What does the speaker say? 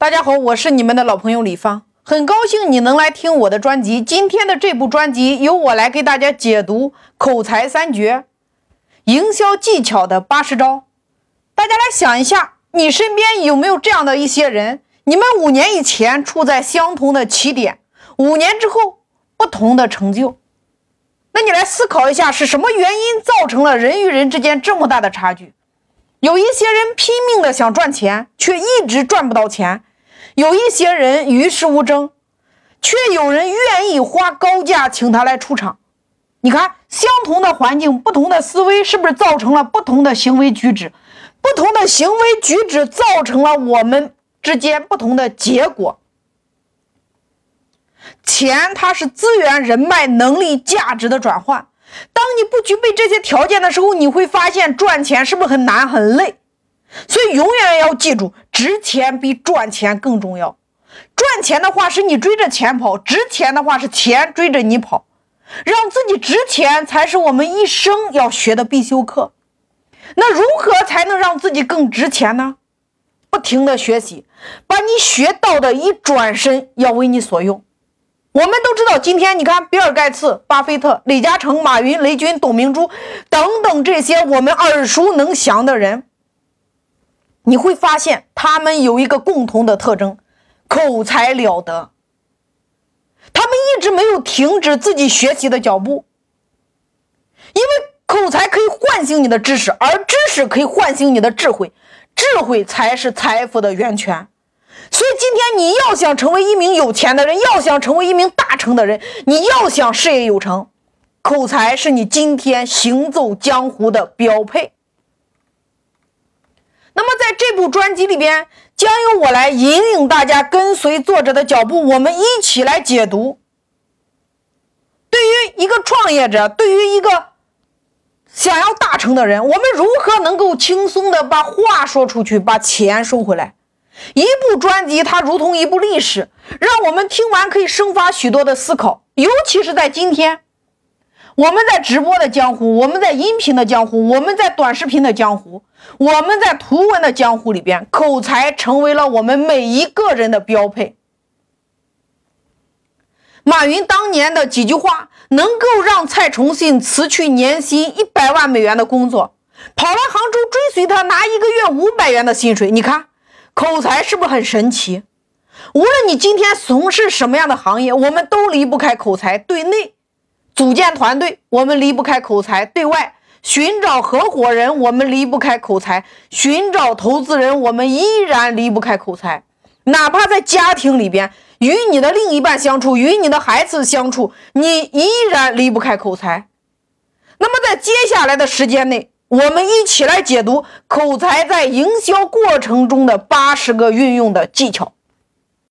大家好，我是你们的老朋友李芳，很高兴你能来听我的专辑。今天的这部专辑由我来给大家解读口才三绝、营销技巧的八十招。大家来想一下，你身边有没有这样的一些人？你们五年以前处在相同的起点，五年之后不同的成就。那你来思考一下，是什么原因造成了人与人之间这么大的差距？有一些人拼命的想赚钱，却一直赚不到钱。有一些人与世无争，却有人愿意花高价请他来出场。你看，相同的环境，不同的思维，是不是造成了不同的行为举止？不同的行为举止造成了我们之间不同的结果。钱，它是资源、人脉、能力、价值的转换。当你不具备这些条件的时候，你会发现赚钱是不是很难、很累？所以，永远要记住，值钱比赚钱更重要。赚钱的话是你追着钱跑，值钱的话是钱追着你跑。让自己值钱才是我们一生要学的必修课。那如何才能让自己更值钱呢？不停的学习，把你学到的一转身要为你所用。我们都知道，今天你看，比尔盖茨、巴菲特、李嘉诚、马云、雷军、董明珠等等这些我们耳熟能详的人。你会发现，他们有一个共同的特征，口才了得。他们一直没有停止自己学习的脚步，因为口才可以唤醒你的知识，而知识可以唤醒你的智慧，智慧才是财富的源泉。所以，今天你要想成为一名有钱的人，要想成为一名大成的人，你要想事业有成，口才是你今天行走江湖的标配。部专辑里边，将由我来引领大家跟随作者的脚步，我们一起来解读。对于一个创业者，对于一个想要大成的人，我们如何能够轻松的把话说出去，把钱收回来？一部专辑，它如同一部历史，让我们听完可以生发许多的思考，尤其是在今天。我们在直播的江湖，我们在音频的江湖，我们在短视频的江湖，我们在图文的江湖里边，口才成为了我们每一个人的标配。马云当年的几句话，能够让蔡崇信辞去年薪一百万美元的工作，跑来杭州追随他，拿一个月五百元的薪水。你看，口才是不是很神奇？无论你今天从事什么样的行业，我们都离不开口才。对内。组建团队，我们离不开口才；对外寻找合伙人，我们离不开口才；寻找投资人，我们依然离不开口才。哪怕在家庭里边，与你的另一半相处，与你的孩子相处，你依然离不开口才。那么，在接下来的时间内，我们一起来解读口才在营销过程中的八十个运用的技巧。